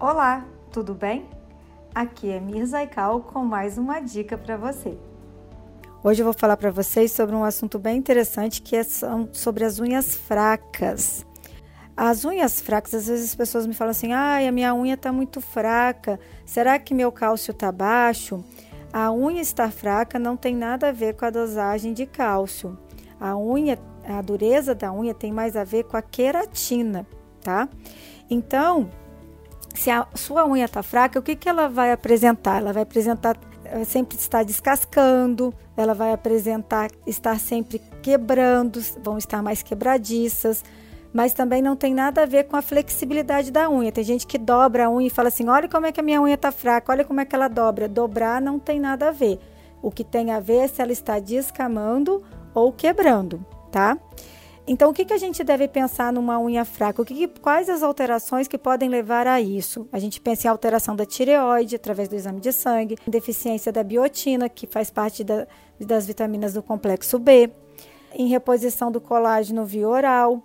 Olá, tudo bem? Aqui é Mirza Aikal com mais uma dica para você. Hoje eu vou falar para vocês sobre um assunto bem interessante que é sobre as unhas fracas. As unhas fracas, às vezes as pessoas me falam assim: "Ai, a minha unha está muito fraca. Será que meu cálcio está baixo?" A unha estar fraca não tem nada a ver com a dosagem de cálcio. A unha, a dureza da unha tem mais a ver com a queratina, tá? Então, se a sua unha está fraca, o que, que ela vai apresentar? Ela vai apresentar eh, sempre estar descascando, ela vai apresentar estar sempre quebrando, vão estar mais quebradiças, mas também não tem nada a ver com a flexibilidade da unha. Tem gente que dobra a unha e fala assim: olha como é que a minha unha está fraca, olha como é que ela dobra. Dobrar não tem nada a ver. O que tem a ver é se ela está descamando ou quebrando, tá? Então, o que, que a gente deve pensar numa unha fraca? O que, que, quais as alterações que podem levar a isso? A gente pensa em alteração da tireoide através do exame de sangue, deficiência da biotina, que faz parte da, das vitaminas do complexo B, em reposição do colágeno via oral.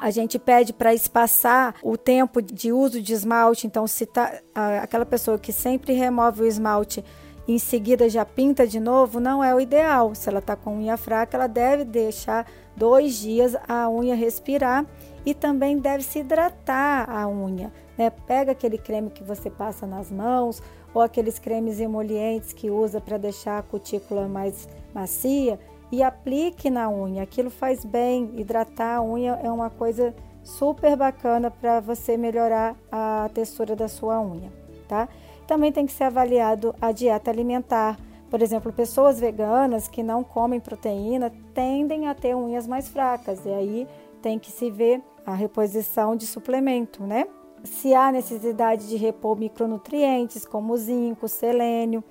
A gente pede para espaçar o tempo de uso de esmalte. Então, se tá, aquela pessoa que sempre remove o esmalte em seguida já pinta de novo, não é o ideal. Se ela está com unha fraca, ela deve deixar dois dias a unha respirar e também deve se hidratar a unha. Né? Pega aquele creme que você passa nas mãos ou aqueles cremes emolientes que usa para deixar a cutícula mais macia e aplique na unha. Aquilo faz bem. Hidratar a unha é uma coisa super bacana para você melhorar a textura da sua unha, tá? Também tem que ser avaliado a dieta alimentar. Por exemplo, pessoas veganas que não comem proteína tendem a ter unhas mais fracas e aí tem que se ver a reposição de suplemento, né? Se há necessidade de repor micronutrientes como zinco, selênio.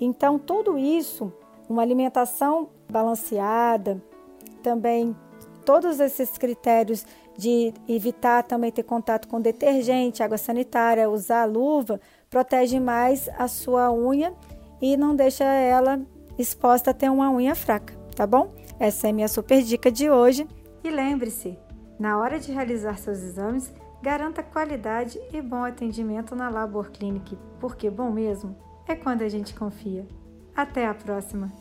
Então, tudo isso, uma alimentação balanceada, também todos esses critérios de evitar também ter contato com detergente, água sanitária, usar luva, protege mais a sua unha e não deixa ela exposta a ter uma unha fraca, tá bom? Essa é minha super dica de hoje. E lembre-se, na hora de realizar seus exames, garanta qualidade e bom atendimento na Labor Clinic, porque bom mesmo é quando a gente confia. Até a próxima!